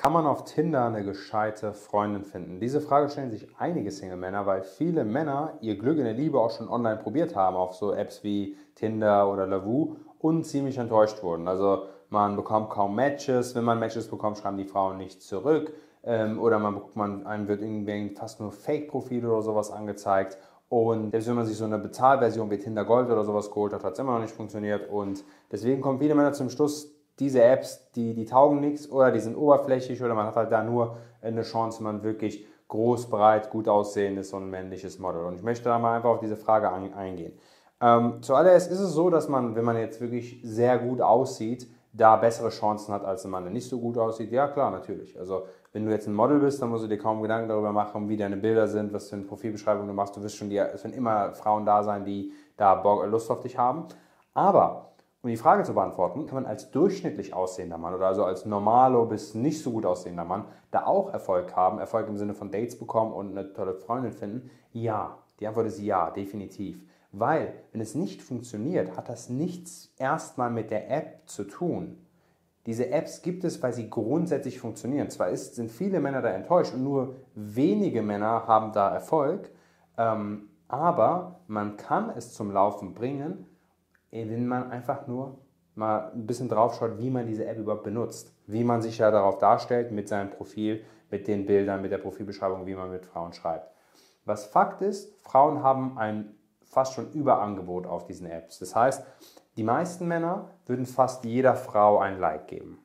Kann man auf Tinder eine gescheite Freundin finden? Diese Frage stellen sich einige Single-Männer, weil viele Männer ihr Glück in der Liebe auch schon online probiert haben, auf so Apps wie Tinder oder Lavu und ziemlich enttäuscht wurden. Also man bekommt kaum Matches, wenn man Matches bekommt, schreiben die Frauen nicht zurück ähm, oder man, man, einem wird irgendwie fast nur Fake-Profile oder sowas angezeigt und selbst wenn man sich so eine Bezahlversion wie Tinder Gold oder sowas geholt hat, hat es immer noch nicht funktioniert und deswegen kommen viele Männer zum Schluss, diese Apps, die, die taugen nichts oder die sind oberflächlich oder man hat halt da nur eine Chance, man wirklich groß, breit, gut aussehendes und männliches Model. Und ich möchte da mal einfach auf diese Frage eingehen. Ähm, zuallererst ist es so, dass man, wenn man jetzt wirklich sehr gut aussieht, da bessere Chancen hat als ein Mann, der nicht so gut aussieht. Ja, klar, natürlich. Also, wenn du jetzt ein Model bist, dann musst du dir kaum Gedanken darüber machen, wie deine Bilder sind, was für eine Profilbeschreibung du machst. Du wirst schon, die, es werden immer Frauen da sein, die da Lust auf dich haben. Aber um die Frage zu beantworten, kann man als durchschnittlich aussehender Mann oder also als normalo bis nicht so gut aussehender Mann da auch Erfolg haben, Erfolg im Sinne von Dates bekommen und eine tolle Freundin finden? Ja, die Antwort ist ja, definitiv. Weil, wenn es nicht funktioniert, hat das nichts erstmal mit der App zu tun. Diese Apps gibt es, weil sie grundsätzlich funktionieren. Zwar ist, sind viele Männer da enttäuscht und nur wenige Männer haben da Erfolg, ähm, aber man kann es zum Laufen bringen, wenn man einfach nur mal ein bisschen drauf schaut, wie man diese App überhaupt benutzt. Wie man sich ja darauf darstellt mit seinem Profil, mit den Bildern, mit der Profilbeschreibung, wie man mit Frauen schreibt. Was Fakt ist, Frauen haben ein fast schon Überangebot auf diesen Apps. Das heißt, die meisten Männer würden fast jeder Frau ein Like geben.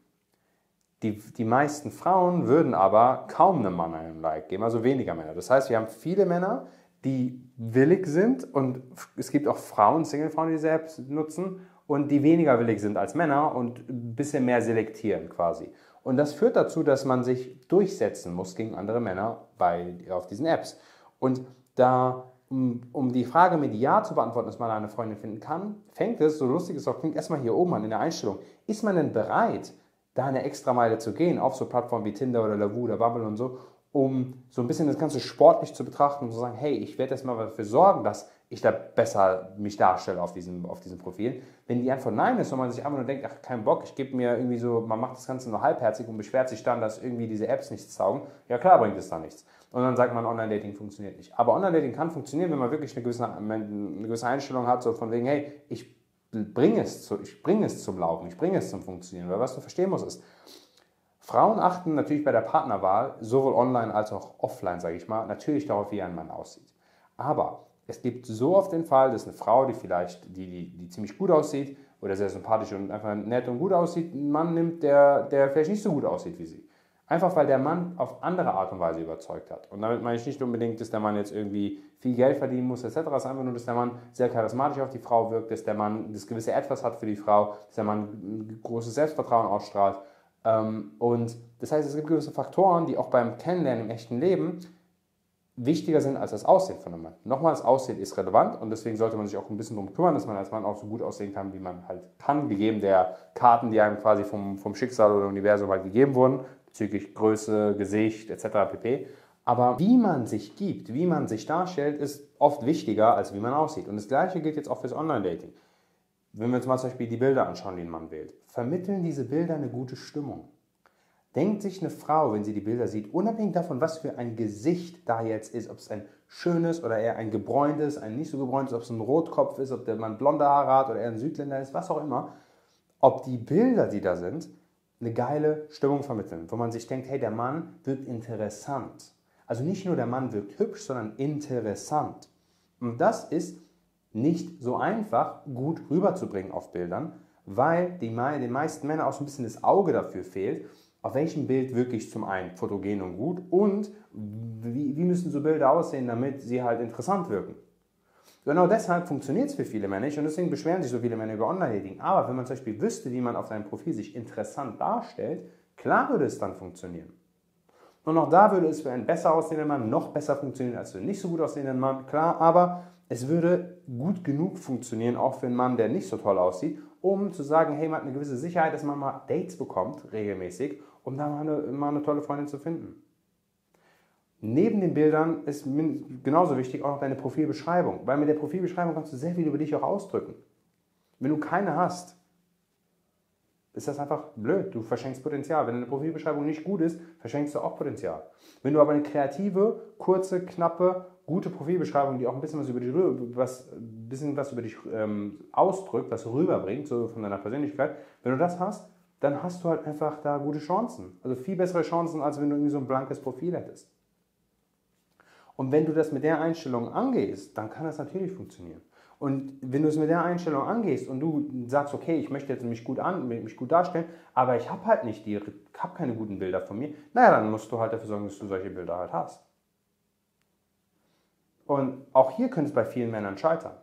Die, die meisten Frauen würden aber kaum einem Mann einen Like geben, also weniger Männer. Das heißt, wir haben viele Männer, die willig sind und es gibt auch Frauen, Single-Frauen, die Apps nutzen und die weniger willig sind als Männer und ein bisschen mehr selektieren quasi. Und das führt dazu, dass man sich durchsetzen muss gegen andere Männer bei, auf diesen Apps. Und da, um, um die Frage mit Ja zu beantworten, dass man eine Freundin finden kann, fängt es, so lustig es auch klingt, erstmal hier oben an in der Einstellung. Ist man denn bereit, da eine Extrameile zu gehen, auf so Plattformen wie Tinder oder Lavu oder Bubble und so, um so ein bisschen das Ganze sportlich zu betrachten und zu sagen, hey, ich werde jetzt mal dafür sorgen, dass ich da besser mich darstelle auf diesem, auf diesem Profil. Wenn die Antwort nein ist und man sich einfach nur denkt, ach, kein Bock, ich gebe mir irgendwie so, man macht das Ganze nur halbherzig und beschwert sich dann, dass irgendwie diese Apps nichts taugen, ja klar bringt es da nichts. Und dann sagt man, Online-Dating funktioniert nicht. Aber Online-Dating kann funktionieren, wenn man wirklich eine gewisse, eine gewisse Einstellung hat, so von wegen, hey, ich bringe es, zu, ich bringe es zum Laufen, ich bringe es zum Funktionieren. Weil was du verstehen musst ist, Frauen achten natürlich bei der Partnerwahl, sowohl online als auch offline, sage ich mal, natürlich darauf, wie ein Mann aussieht. Aber es gibt so oft den Fall, dass eine Frau, die vielleicht, die, die, die ziemlich gut aussieht oder sehr sympathisch und einfach nett und gut aussieht, einen Mann nimmt, der, der vielleicht nicht so gut aussieht wie sie. Einfach weil der Mann auf andere Art und Weise überzeugt hat. Und damit meine ich nicht unbedingt, dass der Mann jetzt irgendwie viel Geld verdienen muss, etc. Es ist einfach nur, dass der Mann sehr charismatisch auf die Frau wirkt, dass der Mann das gewisse Etwas hat für die Frau, dass der Mann ein großes Selbstvertrauen ausstrahlt und das heißt, es gibt gewisse Faktoren, die auch beim Kennenlernen im echten Leben wichtiger sind als das Aussehen von einem Mann. Nochmal, das Aussehen ist relevant und deswegen sollte man sich auch ein bisschen darum kümmern, dass man als Mann auch so gut aussehen kann, wie man halt kann, gegeben der Karten, die einem quasi vom, vom Schicksal oder Universum halt gegeben wurden, bezüglich Größe, Gesicht etc. pp. Aber wie man sich gibt, wie man sich darstellt, ist oft wichtiger, als wie man aussieht. Und das Gleiche gilt jetzt auch fürs Online-Dating wenn wir uns mal zum Beispiel die Bilder anschauen, die ein Mann wählt, vermitteln diese Bilder eine gute Stimmung. Denkt sich eine Frau, wenn sie die Bilder sieht, unabhängig davon, was für ein Gesicht da jetzt ist, ob es ein schönes oder eher ein gebräuntes, ein nicht so gebräuntes, ob es ein Rotkopf ist, ob der Mann blonde Haare hat oder eher ein Südländer ist, was auch immer, ob die Bilder, die da sind, eine geile Stimmung vermitteln, wo man sich denkt, hey, der Mann wirkt interessant. Also nicht nur der Mann wirkt hübsch, sondern interessant. Und das ist nicht so einfach gut rüberzubringen auf Bildern, weil die, den meisten Männern auch so ein bisschen das Auge dafür fehlt, auf welchem Bild wirklich zum einen fotogen und gut und wie, wie müssen so Bilder aussehen, damit sie halt interessant wirken. Genau deshalb funktioniert es für viele Männer nicht und deswegen beschweren sich so viele Männer über Online-Dating. Aber wenn man zum Beispiel wüsste, wie man auf seinem Profil sich interessant darstellt, klar würde es dann funktionieren. Und auch da würde es für einen besser aussehenden Mann noch besser funktionieren als für einen nicht so gut aussehenden Mann, klar, aber es würde gut genug funktionieren, auch für einen Mann, der nicht so toll aussieht, um zu sagen, hey, man hat eine gewisse Sicherheit, dass man mal Dates bekommt, regelmäßig, um da mal eine, mal eine tolle Freundin zu finden. Neben den Bildern ist genauso wichtig auch noch deine Profilbeschreibung, weil mit der Profilbeschreibung kannst du sehr viel über dich auch ausdrücken. Wenn du keine hast, ist das einfach blöd. Du verschenkst Potenzial. Wenn eine Profilbeschreibung nicht gut ist, verschenkst du auch Potenzial. Wenn du aber eine kreative, kurze, knappe, gute Profilbeschreibung, die auch ein bisschen was über dich, was, bisschen was über dich ähm, ausdrückt, was rüberbringt, so von deiner Persönlichkeit, wenn du das hast, dann hast du halt einfach da gute Chancen. Also viel bessere Chancen, als wenn du irgendwie so ein blankes Profil hättest. Und wenn du das mit der Einstellung angehst, dann kann das natürlich funktionieren. Und wenn du es mit der Einstellung angehst und du sagst, okay, ich möchte jetzt mich gut, an, mich gut darstellen, aber ich habe halt nicht die, habe keine guten Bilder von mir, naja, dann musst du halt dafür sorgen, dass du solche Bilder halt hast. Und auch hier könnte es bei vielen Männern scheitern.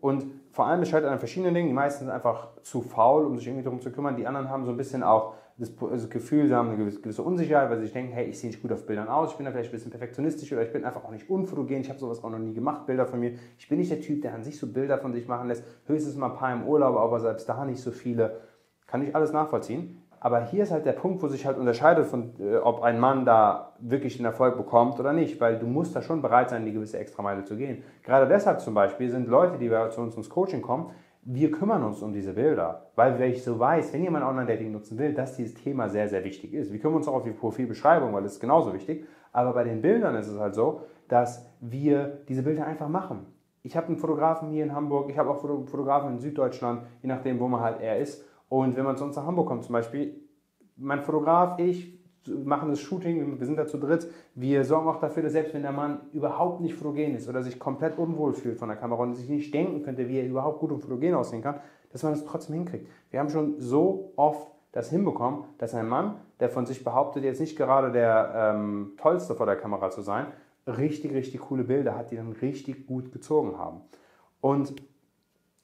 Und vor allem es scheitert an verschiedenen Dingen. Die meisten sind einfach zu faul, um sich irgendwie darum zu kümmern. Die anderen haben so ein bisschen auch das, Gefühl, sie haben eine gewisse Unsicherheit, weil sie sich denken, hey, ich sehe nicht gut auf Bildern aus, ich bin da vielleicht ein bisschen perfektionistisch oder ich bin einfach auch nicht unfotogen, ich habe sowas auch noch nie gemacht, Bilder von mir. Ich bin nicht der Typ, der an sich so Bilder von sich machen lässt, höchstens mal ein paar im Urlaub, aber selbst da nicht so viele. Kann ich alles nachvollziehen. Aber hier ist halt der Punkt, wo sich halt unterscheidet, von, äh, ob ein Mann da wirklich den Erfolg bekommt oder nicht, weil du musst da schon bereit sein, die gewisse Extrameile zu gehen. Gerade deshalb zum Beispiel sind Leute, die zu uns ins Coaching kommen, wir kümmern uns um diese Bilder, weil ich so weiß, wenn jemand Online-Dating nutzen will, dass dieses Thema sehr, sehr wichtig ist. Wir kümmern uns auch auf die Profilbeschreibung, weil das ist genauso wichtig. Aber bei den Bildern ist es halt so, dass wir diese Bilder einfach machen. Ich habe einen Fotografen hier in Hamburg, ich habe auch Fotografen in Süddeutschland, je nachdem, wo man halt eher ist. Und wenn man uns nach Hamburg kommt zum Beispiel, mein Fotograf, ich, machen das Shooting, wir sind da zu dritt. Wir sorgen auch dafür, dass selbst wenn der Mann überhaupt nicht fotogen ist oder sich komplett unwohl fühlt von der Kamera und sich nicht denken könnte, wie er überhaupt gut und fotogen aussehen kann, dass man das trotzdem hinkriegt. Wir haben schon so oft das hinbekommen, dass ein Mann, der von sich behauptet, jetzt nicht gerade der ähm, Tollste vor der Kamera zu sein, richtig, richtig coole Bilder hat, die dann richtig gut gezogen haben. Und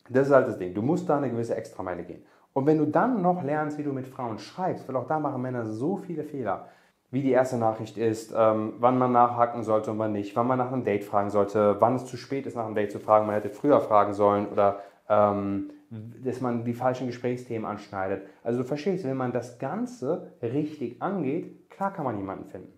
das ist halt das Ding. Du musst da eine gewisse Extrameile gehen. Und wenn du dann noch lernst, wie du mit Frauen schreibst, weil auch da machen Männer so viele Fehler, wie die erste Nachricht ist, ähm, wann man nachhaken sollte und wann nicht, wann man nach einem Date fragen sollte, wann es zu spät ist, nach einem Date zu fragen, man hätte früher fragen sollen oder ähm, dass man die falschen Gesprächsthemen anschneidet. Also du verstehst, wenn man das Ganze richtig angeht, klar kann man jemanden finden.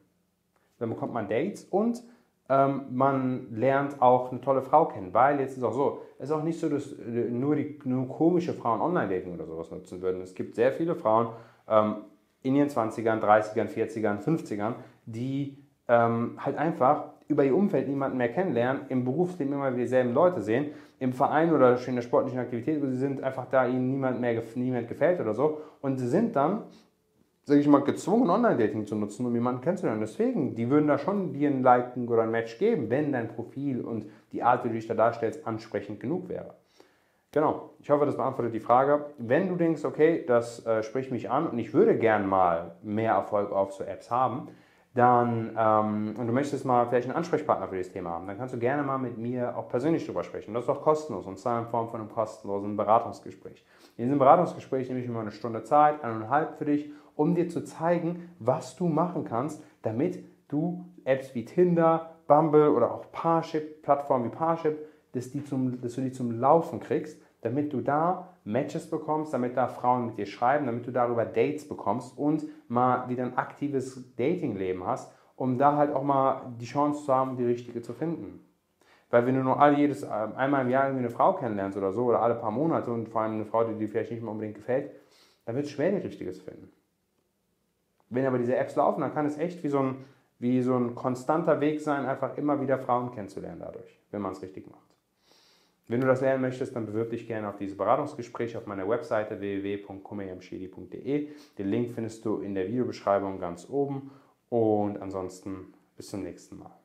Dann bekommt man Dates und ähm, man lernt auch eine tolle Frau kennen, weil jetzt ist auch so, es ist auch nicht so, dass äh, nur, die, nur komische Frauen Online-Dating oder sowas nutzen würden. Es gibt sehr viele Frauen ähm, in ihren 20ern, 30ern, 40ern, 50ern, die ähm, halt einfach über ihr Umfeld niemanden mehr kennenlernen, im Berufsleben immer wieder dieselben Leute sehen, im Verein oder in der sportlichen Aktivität, wo sie sind, einfach da ihnen niemand mehr niemand gefällt oder so und sie sind dann sage ich mal, gezwungen, Online-Dating zu nutzen, um jemanden kennenzulernen. Deswegen, die würden da schon dir ein Liken oder ein Match geben, wenn dein Profil und die Art, wie du dich da darstellst, ansprechend genug wäre. Genau, ich hoffe, das beantwortet die Frage. Wenn du denkst, okay, das äh, spricht mich an und ich würde gern mal mehr Erfolg auf so Apps haben, dann, ähm, und du möchtest mal vielleicht einen Ansprechpartner für dieses Thema haben, dann kannst du gerne mal mit mir auch persönlich drüber sprechen. Das ist auch kostenlos und zwar in Form von einem kostenlosen Beratungsgespräch. In diesem Beratungsgespräch nehme ich immer eine Stunde Zeit, eineinhalb für dich um dir zu zeigen, was du machen kannst, damit du Apps wie Tinder, Bumble oder auch Parship, Plattformen wie Parship, dass, die zum, dass du die zum Laufen kriegst, damit du da Matches bekommst, damit da Frauen mit dir schreiben, damit du darüber Dates bekommst und mal wieder ein aktives Datingleben hast, um da halt auch mal die Chance zu haben, die richtige zu finden. Weil wenn du nur alle jedes einmal im Jahr irgendwie eine Frau kennenlernst oder so oder alle paar Monate und vor allem eine Frau, die dir vielleicht nicht mehr unbedingt gefällt, dann wird es schwer, die richtige zu finden. Wenn aber diese Apps laufen, dann kann es echt wie so ein, wie so ein konstanter Weg sein, einfach immer wieder Frauen kennenzulernen dadurch, wenn man es richtig macht. Wenn du das lernen möchtest, dann bewirb dich gerne auf dieses Beratungsgespräch auf meiner Webseite www.kumeyamshedi.de. Den Link findest du in der Videobeschreibung ganz oben. Und ansonsten bis zum nächsten Mal.